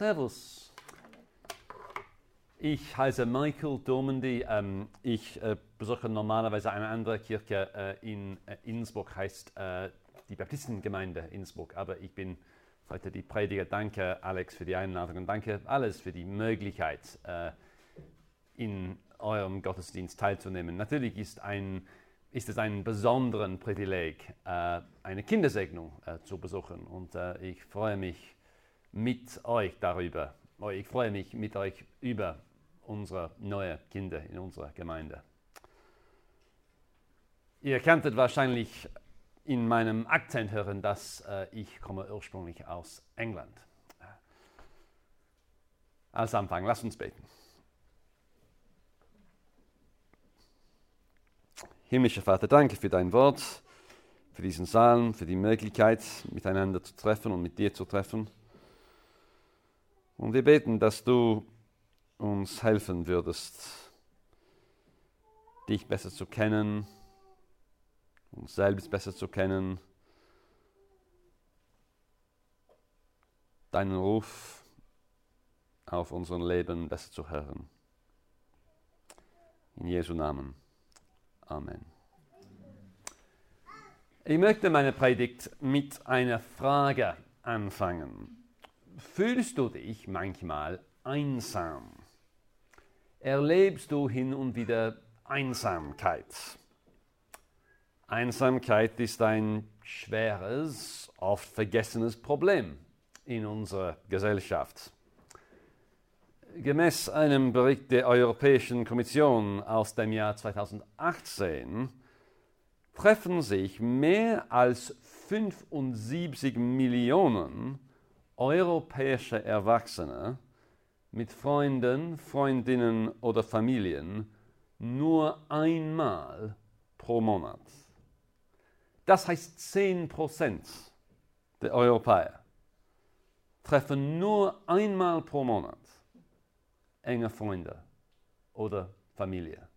Servus. Ich heiße Michael Dormandy. Ähm, ich äh, besuche normalerweise eine andere Kirche äh, in äh, Innsbruck, heißt äh, die Baptistengemeinde Innsbruck. Aber ich bin heute die Prediger. Danke, Alex, für die Einladung und danke alles für die Möglichkeit, äh, in eurem Gottesdienst teilzunehmen. Natürlich ist, ein, ist es ein besonderes Privileg, äh, eine Kindersegnung zu besuchen. Und ich freue mich, mit euch darüber. Oh, ich freue mich mit euch über unsere neuen Kinder in unserer Gemeinde. Ihr kanntet wahrscheinlich in meinem Akzent hören, dass äh, ich komme ursprünglich aus England. Als Anfang, lasst uns beten. Himmlischer Vater, danke für dein Wort, für diesen Psalm, für die Möglichkeit, miteinander zu treffen und mit dir zu treffen. Und wir beten, dass du uns helfen würdest, dich besser zu kennen, uns selbst besser zu kennen, deinen Ruf auf unserem Leben besser zu hören. In Jesu Namen. Amen. Ich möchte meine Predigt mit einer Frage anfangen fühlst du dich manchmal einsam? Erlebst du hin und wieder Einsamkeit? Einsamkeit ist ein schweres, oft vergessenes Problem in unserer Gesellschaft. Gemäß einem Bericht der Europäischen Kommission aus dem Jahr 2018 treffen sich mehr als 75 Millionen europäische Erwachsene mit Freunden, Freundinnen oder Familien nur einmal pro Monat. Das heißt 10% der Europäer treffen nur einmal pro Monat enge Freunde oder Familie.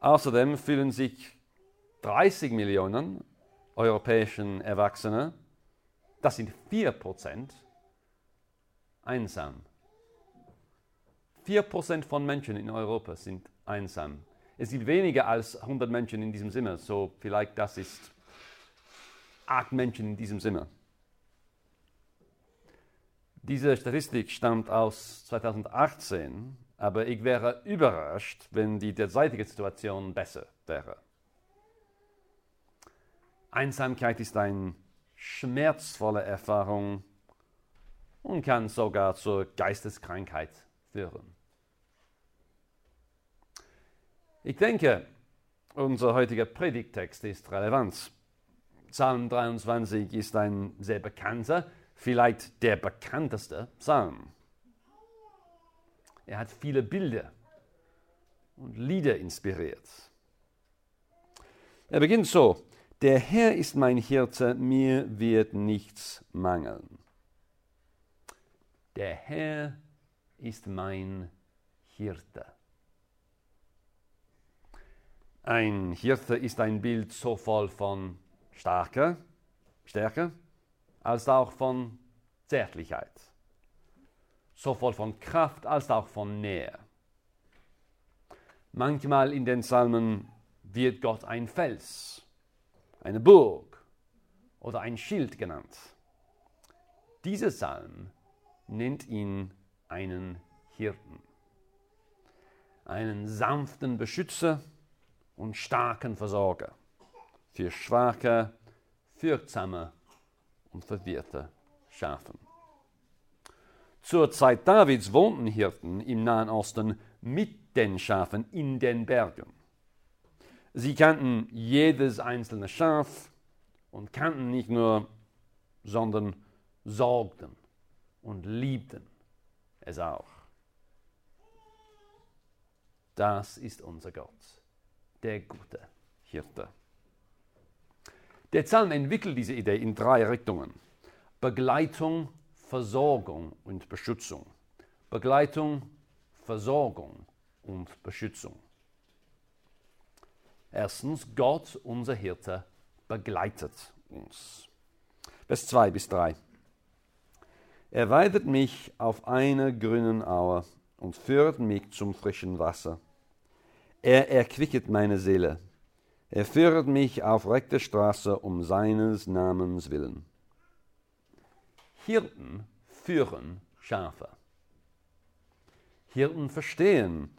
Außerdem fühlen sich 30 Millionen europäischen Erwachsene, das sind 4%, einsam. 4% von Menschen in Europa sind einsam. Es sind weniger als 100 Menschen in diesem Zimmer, so vielleicht das ist acht Menschen in diesem Zimmer. Diese Statistik stammt aus 2018, aber ich wäre überrascht, wenn die derzeitige Situation besser wäre. Einsamkeit ist eine schmerzvolle Erfahrung und kann sogar zur Geisteskrankheit führen. Ich denke, unser heutiger Predigtext ist relevant. Psalm 23 ist ein sehr bekannter, vielleicht der bekannteste Psalm. Er hat viele Bilder und Lieder inspiriert. Er beginnt so, der Herr ist mein Hirte, mir wird nichts mangeln. Der Herr ist mein Hirte. Ein Hirte ist ein Bild so voll von Starke, Stärke als auch von Zärtlichkeit. So voll von Kraft als auch von Nähe. Manchmal in den Psalmen wird Gott ein Fels eine Burg oder ein Schild genannt. Dieser Psalm nennt ihn einen Hirten, einen sanften Beschützer und starken Versorger für schwache, fürchtsame und verwirrte Schafen. Zur Zeit Davids wohnten Hirten im Nahen Osten mit den Schafen in den Bergen. Sie kannten jedes einzelne Schaf und kannten nicht nur, sondern sorgten und liebten es auch. Das ist unser Gott, der gute Hirte. Der Psalm entwickelt diese Idee in drei Richtungen. Begleitung, Versorgung und Beschützung. Begleitung, Versorgung und Beschützung. Erstens, Gott, unser Hirte, begleitet uns. Vers 2 bis 3. Er weidet mich auf einer grünen Aue und führt mich zum frischen Wasser. Er erquicket meine Seele. Er führt mich auf rechte Straße um seines Namens willen. Hirten führen Schafe. Hirten verstehen,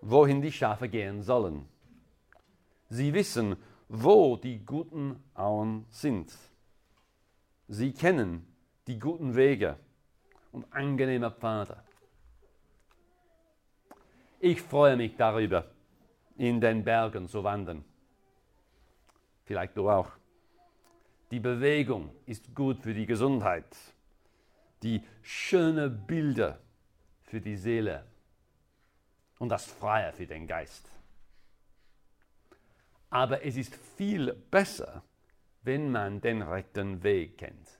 wohin die Schafe gehen sollen. Sie wissen, wo die guten Auen sind. Sie kennen die guten Wege und angenehme Pfade. Ich freue mich darüber, in den Bergen zu wandern. Vielleicht du auch. Die Bewegung ist gut für die Gesundheit. Die schönen Bilder für die Seele und das Freie für den Geist. Aber es ist viel besser, wenn man den rechten Weg kennt.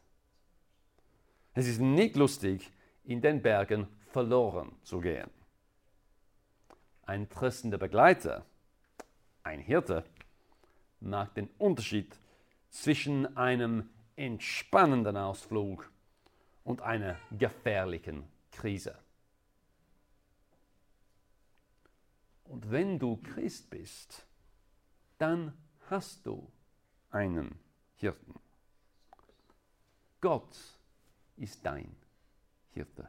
Es ist nicht lustig, in den Bergen verloren zu gehen. Ein tröstender Begleiter, ein Hirte, macht den Unterschied zwischen einem entspannenden Ausflug und einer gefährlichen Krise. Und wenn du Christ bist, dann hast du einen Hirten. Gott ist dein Hirte.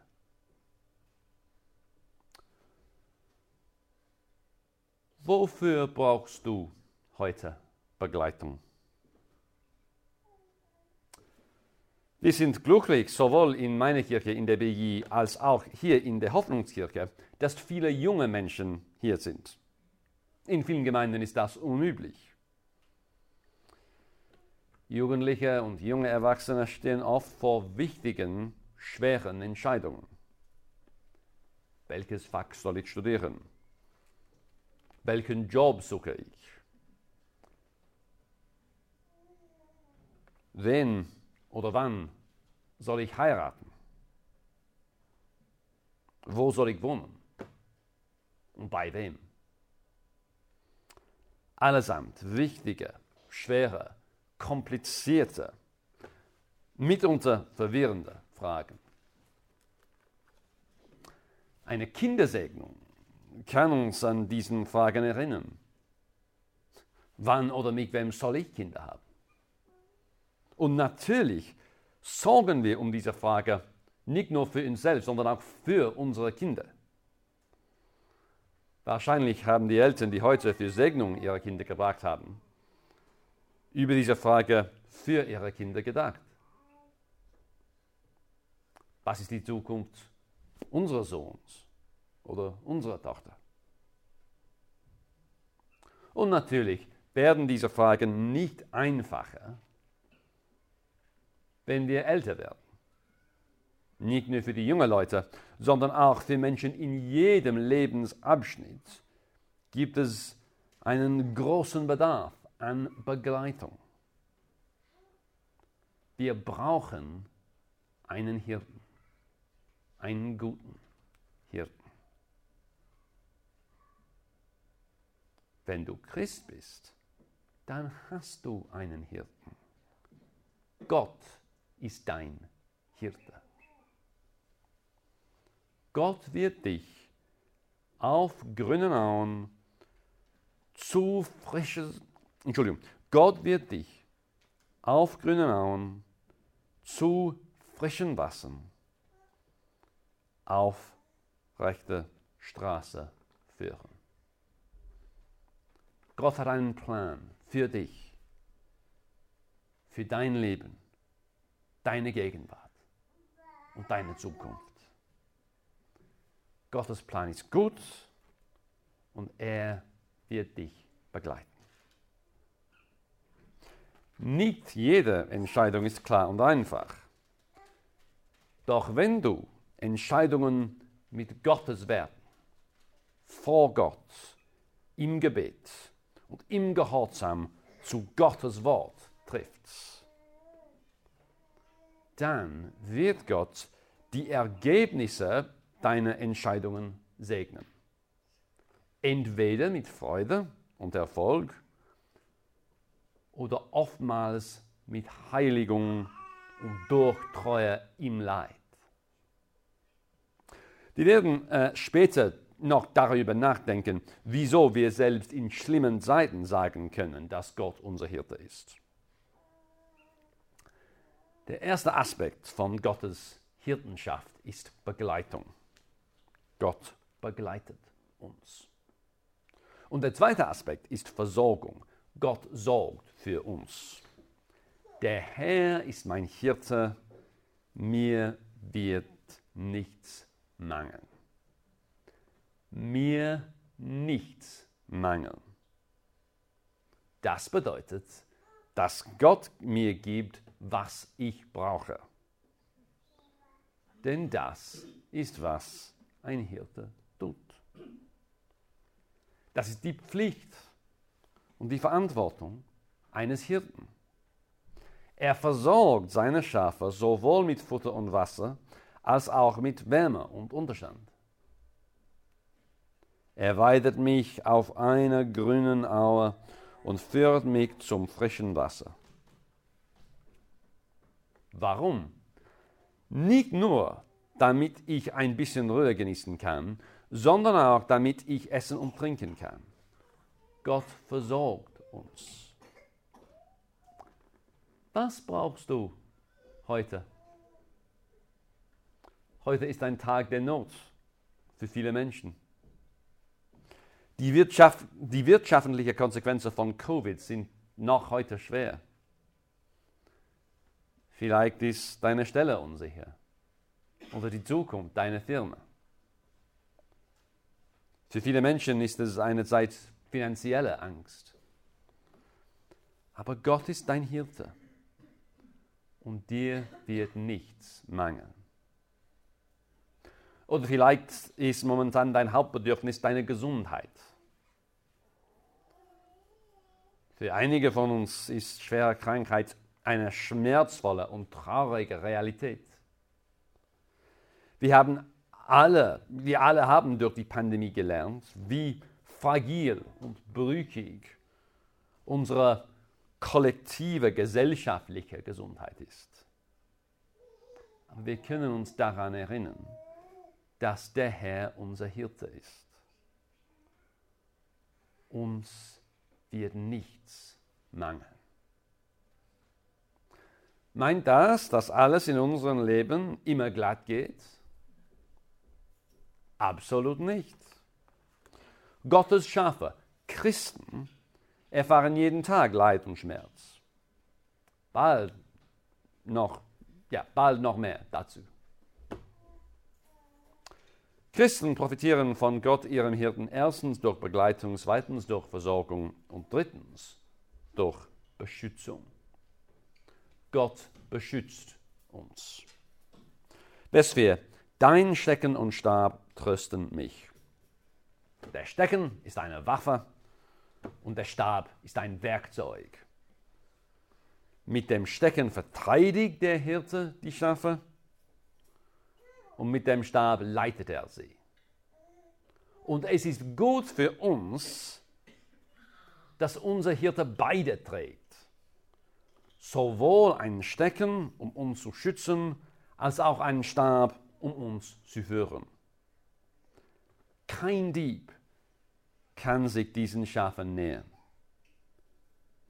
Wofür brauchst du heute Begleitung? Wir sind glücklich, sowohl in meiner Kirche, in der BJ, als auch hier in der Hoffnungskirche, dass viele junge Menschen hier sind. In vielen Gemeinden ist das unüblich. Jugendliche und junge Erwachsene stehen oft vor wichtigen, schweren Entscheidungen. Welches Fach soll ich studieren? Welchen Job suche ich? Wen oder wann soll ich heiraten? Wo soll ich wohnen? Und bei wem? Allesamt wichtige, schwere, komplizierte, mitunter verwirrende Fragen. Eine Kindersegnung kann uns an diesen Fragen erinnern. Wann oder mit wem soll ich Kinder haben? Und natürlich sorgen wir um diese Frage nicht nur für uns selbst, sondern auch für unsere Kinder. Wahrscheinlich haben die Eltern, die heute für Segnung ihrer Kinder gebracht haben, über diese Frage für ihre Kinder gedacht. Was ist die Zukunft unseres Sohns oder unserer Tochter? Und natürlich werden diese Fragen nicht einfacher, wenn wir älter werden. Nicht nur für die jungen Leute, sondern auch für Menschen in jedem Lebensabschnitt gibt es einen großen Bedarf an Begleitung. Wir brauchen einen Hirten, einen guten Hirten. Wenn du Christ bist, dann hast du einen Hirten. Gott ist dein Hirte. Gott wird dich auf grünen Auen zu frisches, Entschuldigung, Gott wird dich auf grünen Auen zu frischen Wassern auf rechte Straße führen. Gott hat einen Plan für dich, für dein Leben, deine Gegenwart und deine Zukunft. Gottes Plan ist gut und er wird dich begleiten. Nicht jede Entscheidung ist klar und einfach. Doch wenn du Entscheidungen mit Gottes Werten vor Gott im Gebet und im Gehorsam zu Gottes Wort triffst, dann wird Gott die Ergebnisse deine Entscheidungen segnen. Entweder mit Freude und Erfolg oder oftmals mit Heiligung und Durchtreue im Leid. Die werden äh, später noch darüber nachdenken, wieso wir selbst in schlimmen Zeiten sagen können, dass Gott unser Hirte ist. Der erste Aspekt von Gottes Hirtenschaft ist Begleitung. Gott begleitet uns. Und der zweite Aspekt ist Versorgung. Gott sorgt für uns. Der Herr ist mein Hirte, mir wird nichts mangeln. Mir nichts mangeln. Das bedeutet, dass Gott mir gibt, was ich brauche. Denn das ist, was ein Hirte tut. Das ist die Pflicht und die Verantwortung eines Hirten. Er versorgt seine Schafe sowohl mit Futter und Wasser als auch mit Wärme und Unterstand. Er weidet mich auf einer grünen Aue und führt mich zum frischen Wasser. Warum? Nicht nur, damit ich ein bisschen Ruhe genießen kann, sondern auch, damit ich essen und trinken kann. Gott versorgt uns. Was brauchst du heute? Heute ist ein Tag der Not für viele Menschen. Die, Wirtschaft, die wirtschaftlichen Konsequenzen von Covid sind noch heute schwer. Vielleicht ist deine Stelle unsicher oder die Zukunft deiner Firma. Für viele Menschen ist es eine Zeit finanzieller Angst. Aber Gott ist dein Hirte und dir wird nichts mangeln. Oder vielleicht ist momentan dein Hauptbedürfnis deine Gesundheit. Für einige von uns ist schwere Krankheit eine schmerzvolle und traurige Realität. Wir haben alle, wir alle haben durch die Pandemie gelernt, wie fragil und brüchig unsere kollektive gesellschaftliche Gesundheit ist. Wir können uns daran erinnern, dass der Herr unser Hirte ist. Uns wird nichts mangeln. Meint das, dass alles in unserem Leben immer glatt geht? Absolut nicht. Gottes Schafe, Christen, erfahren jeden Tag Leid und Schmerz. Bald noch, ja, bald noch mehr dazu. Christen profitieren von Gott, ihrem Hirten, erstens durch Begleitung, zweitens durch Versorgung und drittens durch Beschützung. Gott beschützt uns. Vers 4. Dein Stecken und Stab trösten mich. Der Stecken ist eine Waffe und der Stab ist ein Werkzeug. Mit dem Stecken verteidigt der Hirte die Schafe und mit dem Stab leitet er sie. Und es ist gut für uns, dass unser Hirte beide trägt. Sowohl ein Stecken, um uns zu schützen, als auch einen Stab, um uns zu führen. Kein Dieb kann sich diesen Schafen nähern.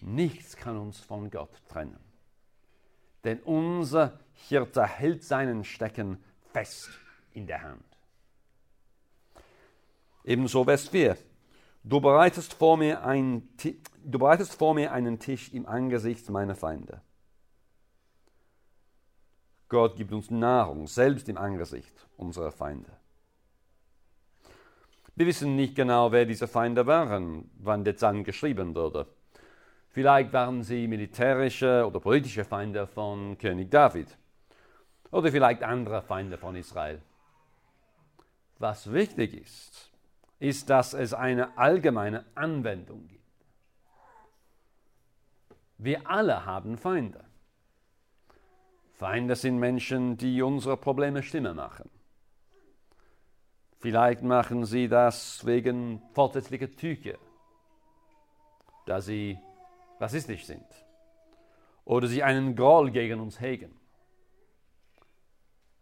Nichts kann uns von Gott trennen. Denn unser Hirte hält seinen Stecken fest in der Hand. Ebenso Vers 4. Du bereitest, vor mir ein, du bereitest vor mir einen Tisch im Angesicht meiner Feinde. Gott gibt uns Nahrung, selbst im Angesicht unserer Feinde. Wir wissen nicht genau, wer diese Feinde waren, wann der Psalm geschrieben wurde. Vielleicht waren sie militärische oder politische Feinde von König David oder vielleicht andere Feinde von Israel. Was wichtig ist, ist, dass es eine allgemeine Anwendung gibt. Wir alle haben Feinde. Feinde sind Menschen, die unsere Probleme schlimmer machen. Vielleicht machen sie das wegen vorsätzlicher Tücher, da sie rassistisch sind oder sie einen Groll gegen uns hegen.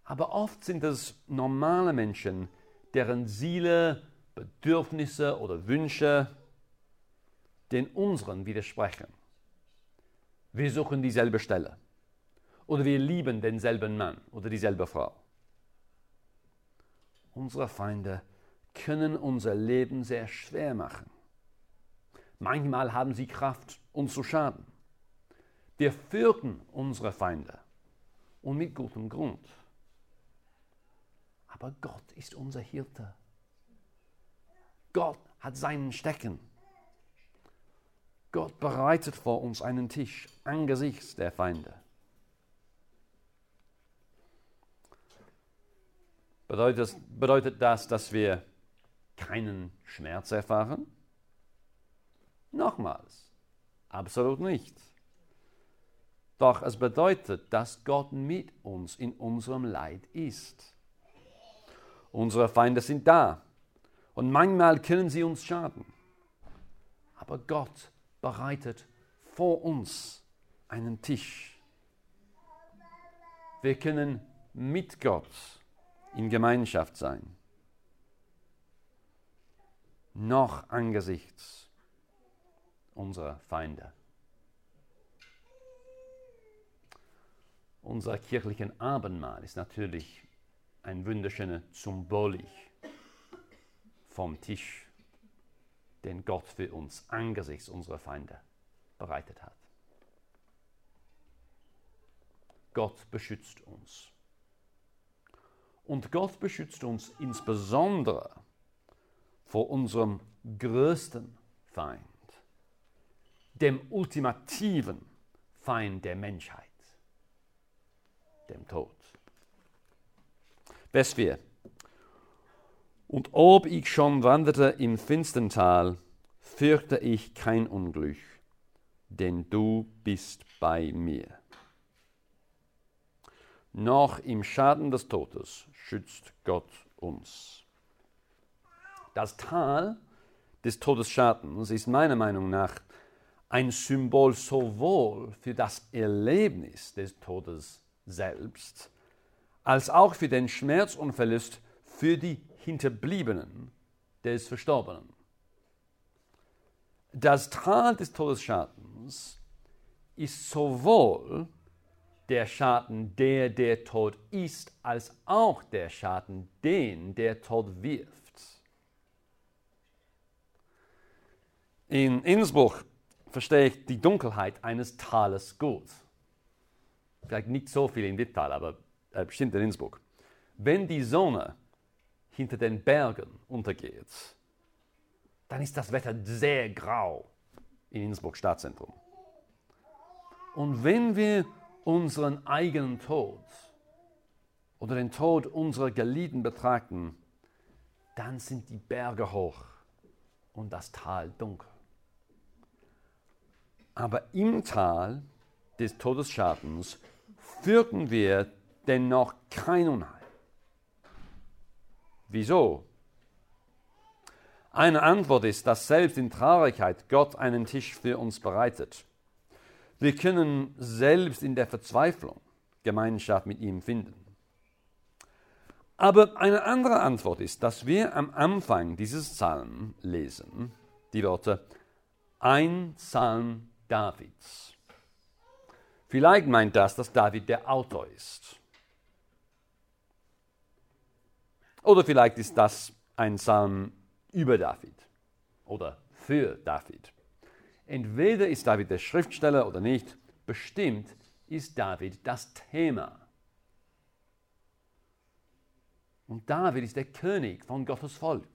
Aber oft sind es normale Menschen, deren Ziele, Bedürfnisse oder Wünsche den unseren widersprechen. Wir suchen dieselbe Stelle oder wir lieben denselben Mann oder dieselbe Frau. Unsere Feinde können unser Leben sehr schwer machen. Manchmal haben sie Kraft, uns zu schaden. Wir fürchten unsere Feinde und mit gutem Grund. Aber Gott ist unser Hirte. Gott hat seinen Stecken. Gott bereitet vor uns einen Tisch angesichts der Feinde. Bedeutet, bedeutet das, dass wir keinen Schmerz erfahren? Nochmals, absolut nicht. Doch es bedeutet, dass Gott mit uns in unserem Leid ist. Unsere Feinde sind da und manchmal können sie uns schaden. Aber Gott bereitet vor uns einen Tisch. Wir können mit Gott in Gemeinschaft sein. Noch angesichts unserer Feinde. Unser kirchlichen Abendmahl ist natürlich ein wunderschöner Symbolik vom Tisch, den Gott für uns angesichts unserer Feinde bereitet hat. Gott beschützt uns. Und Gott beschützt uns insbesondere vor unserem größten Feind, dem ultimativen Feind der Menschheit, dem Tod. Vers 4. Und ob ich schon wanderte im finstern Tal, fürchte ich kein Unglück, denn du bist bei mir. Noch im Schaden des Todes schützt Gott uns. Das Tal des Todesschadens ist meiner Meinung nach ein Symbol sowohl für das Erlebnis des Todes selbst, als auch für den Schmerz und Verlust für die Hinterbliebenen des Verstorbenen. Das Tal des Todesschadens ist sowohl der Schaden, der der Tod ist, als auch der Schaden, den der Tod wirft. In Innsbruck verstehe ich die Dunkelheit eines Tales gut. Vielleicht nicht so viel im Detail, aber äh, bestimmt in Innsbruck. Wenn die Sonne hinter den Bergen untergeht, dann ist das Wetter sehr grau in Innsbruck Stadtzentrum. Und wenn wir unseren eigenen Tod oder den Tod unserer Geliebten betrachten, dann sind die Berge hoch und das Tal dunkel. Aber im Tal des Todesschadens fürchten wir dennoch kein Unheil. Wieso? Eine Antwort ist, dass selbst in Traurigkeit Gott einen Tisch für uns bereitet. Wir können selbst in der Verzweiflung Gemeinschaft mit ihm finden. Aber eine andere Antwort ist, dass wir am Anfang dieses Psalm lesen, die Worte, ein Psalm Davids. Vielleicht meint das, dass David der Autor ist. Oder vielleicht ist das ein Psalm über David oder für David. Entweder ist David der Schriftsteller oder nicht, bestimmt ist David das Thema. Und David ist der König von Gottes Volk.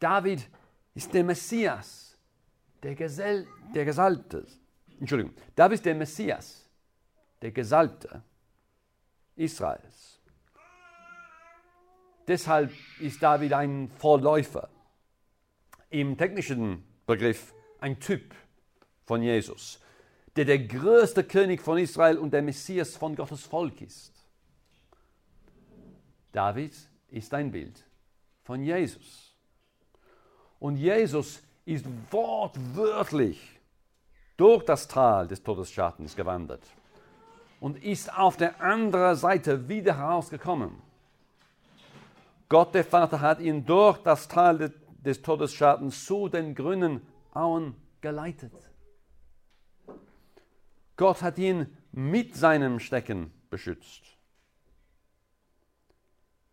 David ist der Messias, der, Gesell, der Gesalbte. Entschuldigung, David ist der Messias, der Gesalbte Israels. Deshalb ist David ein Vorläufer. Im technischen Begriff ein Typ von Jesus, der der größte König von Israel und der Messias von Gottes Volk ist. David ist ein Bild von Jesus. Und Jesus ist wortwörtlich durch das Tal des Todesschattens gewandert. und ist auf der anderen Seite wieder herausgekommen. Gott der Vater hat ihn durch das Tal des Todesschattens zu den grünen Auen geleitet. Gott hat ihn mit seinem Stecken beschützt.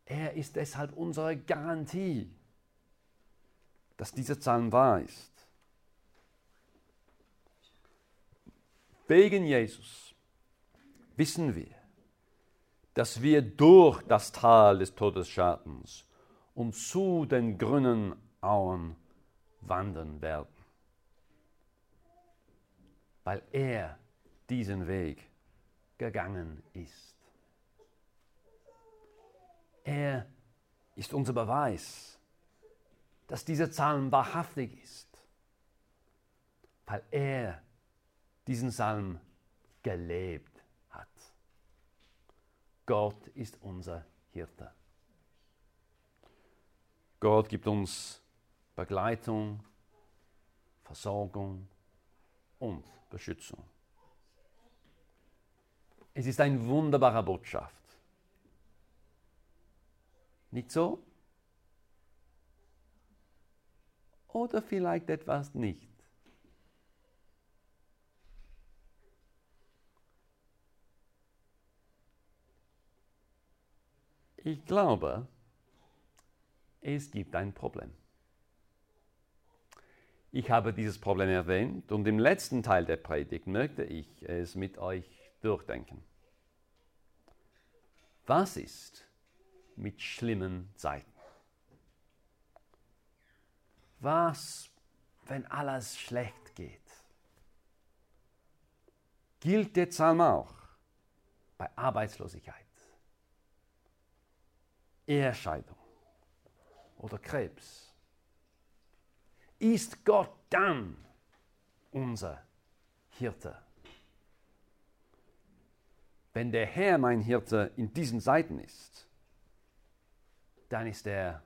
Er ist deshalb unsere Garantie, dass dieser Psalm wahr ist. Wegen Jesus wissen wir, dass wir durch das Tal des Todesschadens und zu den grünen Auen wandern werden, weil er diesen Weg gegangen ist. Er ist unser Beweis, dass dieser Psalm wahrhaftig ist, weil er diesen Psalm gelebt hat. Gott ist unser Hirte. Gott gibt uns Begleitung, Versorgung und Beschützung. Es ist eine wunderbare Botschaft. Nicht so? Oder vielleicht etwas nicht. Ich glaube, es gibt ein Problem. Ich habe dieses Problem erwähnt und im letzten Teil der Predigt möchte ich es mit euch durchdenken. Was ist mit schlimmen Zeiten? Was, wenn alles schlecht geht? Gilt der Psalm auch bei Arbeitslosigkeit? Ehescheidung oder Krebs, ist Gott dann unser Hirte. Wenn der Herr mein Hirte in diesen Seiten ist, dann ist er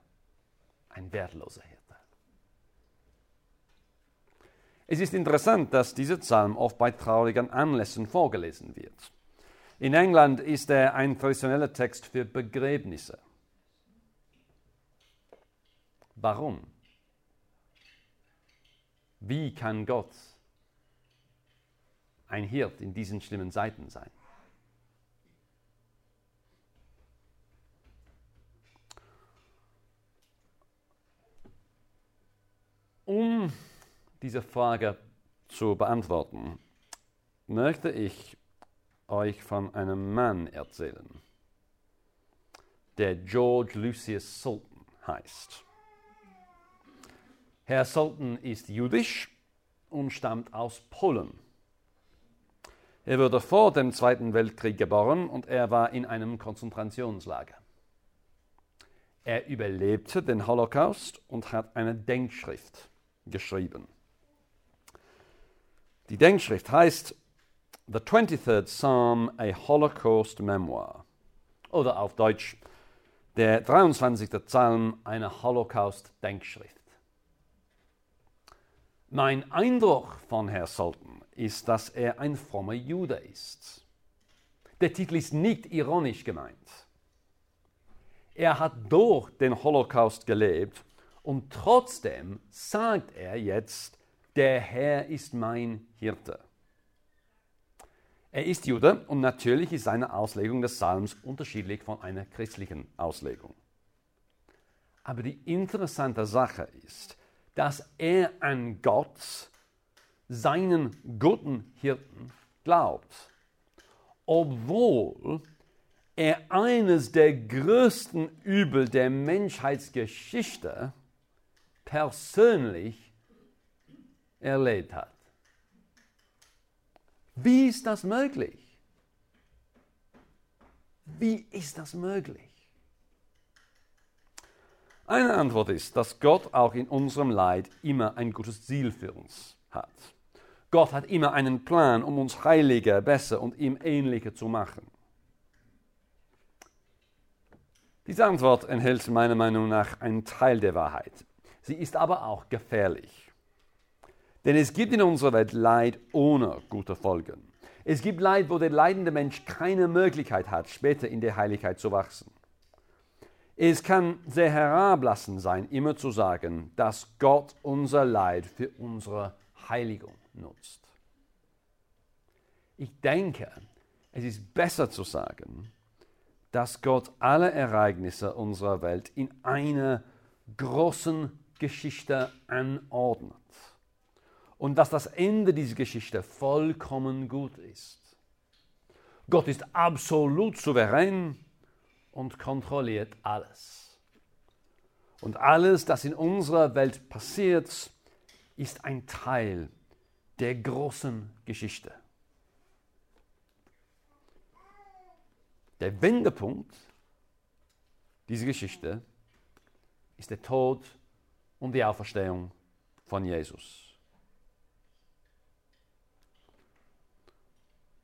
ein wertloser Hirte. Es ist interessant, dass dieser Psalm oft bei traurigen Anlässen vorgelesen wird. In England ist er ein traditioneller Text für Begräbnisse. Warum? Wie kann Gott ein Hirt in diesen schlimmen Zeiten sein? Um diese Frage zu beantworten, möchte ich euch von einem Mann erzählen, der George Lucius Sultan heißt. Herr Sultan ist jüdisch und stammt aus Polen. Er wurde vor dem Zweiten Weltkrieg geboren und er war in einem Konzentrationslager. Er überlebte den Holocaust und hat eine Denkschrift geschrieben. Die Denkschrift heißt The 23rd Psalm, a Holocaust Memoir. Oder auf Deutsch, der 23. Psalm, eine Holocaust-Denkschrift. Mein Eindruck von Herrn Sultan ist, dass er ein frommer Jude ist. Der Titel ist nicht ironisch gemeint. Er hat durch den Holocaust gelebt und trotzdem sagt er jetzt, der Herr ist mein Hirte. Er ist Jude und natürlich ist seine Auslegung des Psalms unterschiedlich von einer christlichen Auslegung. Aber die interessante Sache ist, dass er an Gott, seinen guten Hirten, glaubt, obwohl er eines der größten Übel der Menschheitsgeschichte persönlich erlebt hat. Wie ist das möglich? Wie ist das möglich? Eine Antwort ist, dass Gott auch in unserem Leid immer ein gutes Ziel für uns hat. Gott hat immer einen Plan, um uns heiliger, besser und ihm ähnlicher zu machen. Diese Antwort enthält meiner Meinung nach einen Teil der Wahrheit. Sie ist aber auch gefährlich. Denn es gibt in unserer Welt Leid ohne gute Folgen. Es gibt Leid, wo der leidende Mensch keine Möglichkeit hat, später in der Heiligkeit zu wachsen. Es kann sehr herablassend sein, immer zu sagen, dass Gott unser Leid für unsere Heiligung nutzt. Ich denke, es ist besser zu sagen, dass Gott alle Ereignisse unserer Welt in einer großen Geschichte anordnet und dass das Ende dieser Geschichte vollkommen gut ist. Gott ist absolut souverän und kontrolliert alles. Und alles, das in unserer Welt passiert, ist ein Teil der großen Geschichte. Der Wendepunkt dieser Geschichte ist der Tod und die Auferstehung von Jesus.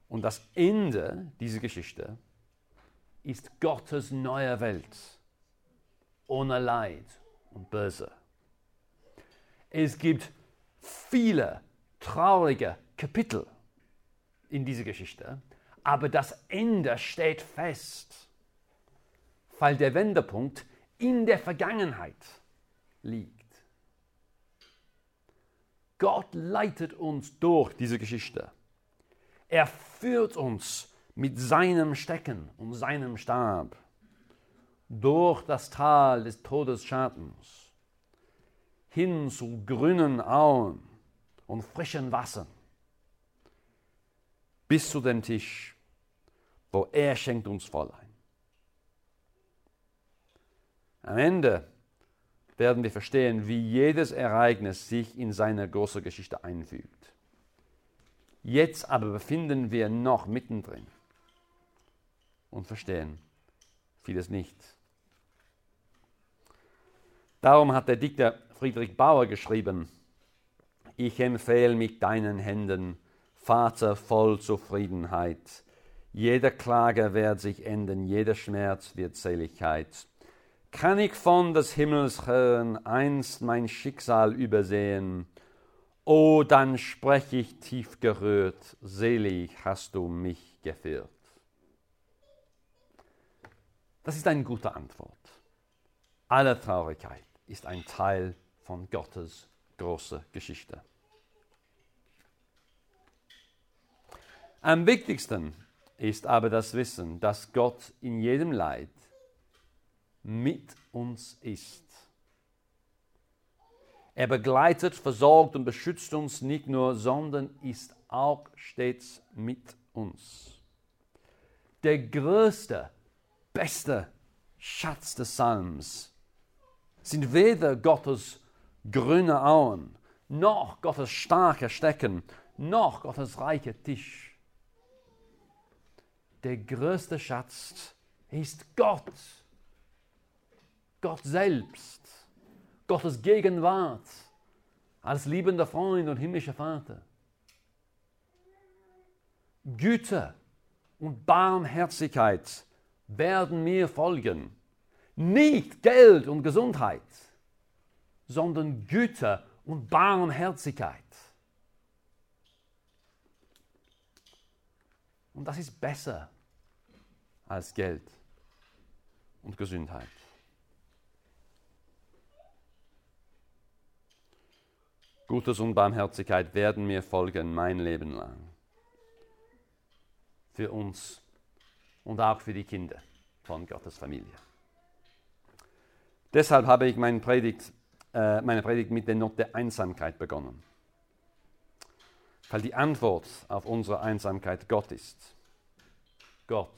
Und das Ende dieser Geschichte ist Gottes neue Welt ohne Leid und Böse. Es gibt viele traurige Kapitel in dieser Geschichte, aber das Ende steht fest, weil der Wendepunkt in der Vergangenheit liegt. Gott leitet uns durch diese Geschichte. Er führt uns mit seinem Stecken und seinem Stab durch das Tal des Todesschattens hin zu grünen Auen und frischen Wassern bis zu dem Tisch, wo er schenkt uns voll ein. Am Ende werden wir verstehen, wie jedes Ereignis sich in seine große Geschichte einfügt. Jetzt aber befinden wir noch mittendrin und verstehen vieles nicht. Darum hat der Dichter Friedrich Bauer geschrieben, ich empfehle mich deinen Händen, Vater voll Zufriedenheit. Jeder Klage wird sich enden, jeder Schmerz wird Seligkeit. Kann ich von des Himmels hören einst mein Schicksal übersehen, Oh, dann sprech ich tief gerührt, selig hast du mich geführt. Das ist eine gute Antwort. Alle Traurigkeit ist ein Teil von Gottes großer Geschichte. Am wichtigsten ist aber das Wissen, dass Gott in jedem Leid mit uns ist. Er begleitet, versorgt und beschützt uns nicht nur, sondern ist auch stets mit uns. Der größte, beste Schatz des Psalms sind weder Gottes grüne Auen, noch Gottes starke Stecken, noch Gottes reicher Tisch. Der größte Schatz ist Gott, Gott selbst. Gottes Gegenwart als liebender Freund und himmlischer Vater. Güte und Barmherzigkeit werden mir folgen. Nicht Geld und Gesundheit, sondern Güte und Barmherzigkeit. Und das ist besser als Geld und Gesundheit. Gutes und Barmherzigkeit werden mir folgen mein Leben lang. Für uns und auch für die Kinder von Gottes Familie. Deshalb habe ich meine Predigt, äh, meine Predigt mit der Note Einsamkeit begonnen. Weil die Antwort auf unsere Einsamkeit Gott ist. Gott,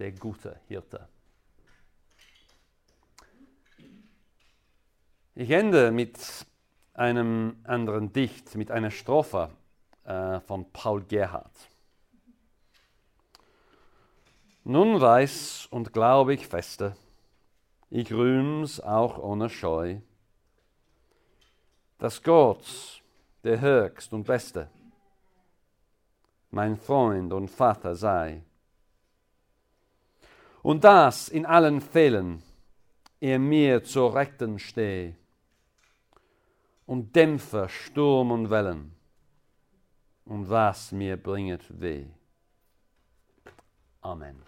der gute Hirte. Ich ende mit einem anderen Dicht mit einer Strophe äh, von Paul Gerhardt. Nun weiß und glaube ich feste, ich rühm's auch ohne Scheu, dass Gott, der Höchst und Beste, mein Freund und Vater sei. Und dass in allen Fällen er mir zur Rechten stehe und dämpfe Sturm und Wellen und was mir bringet weh. Amen.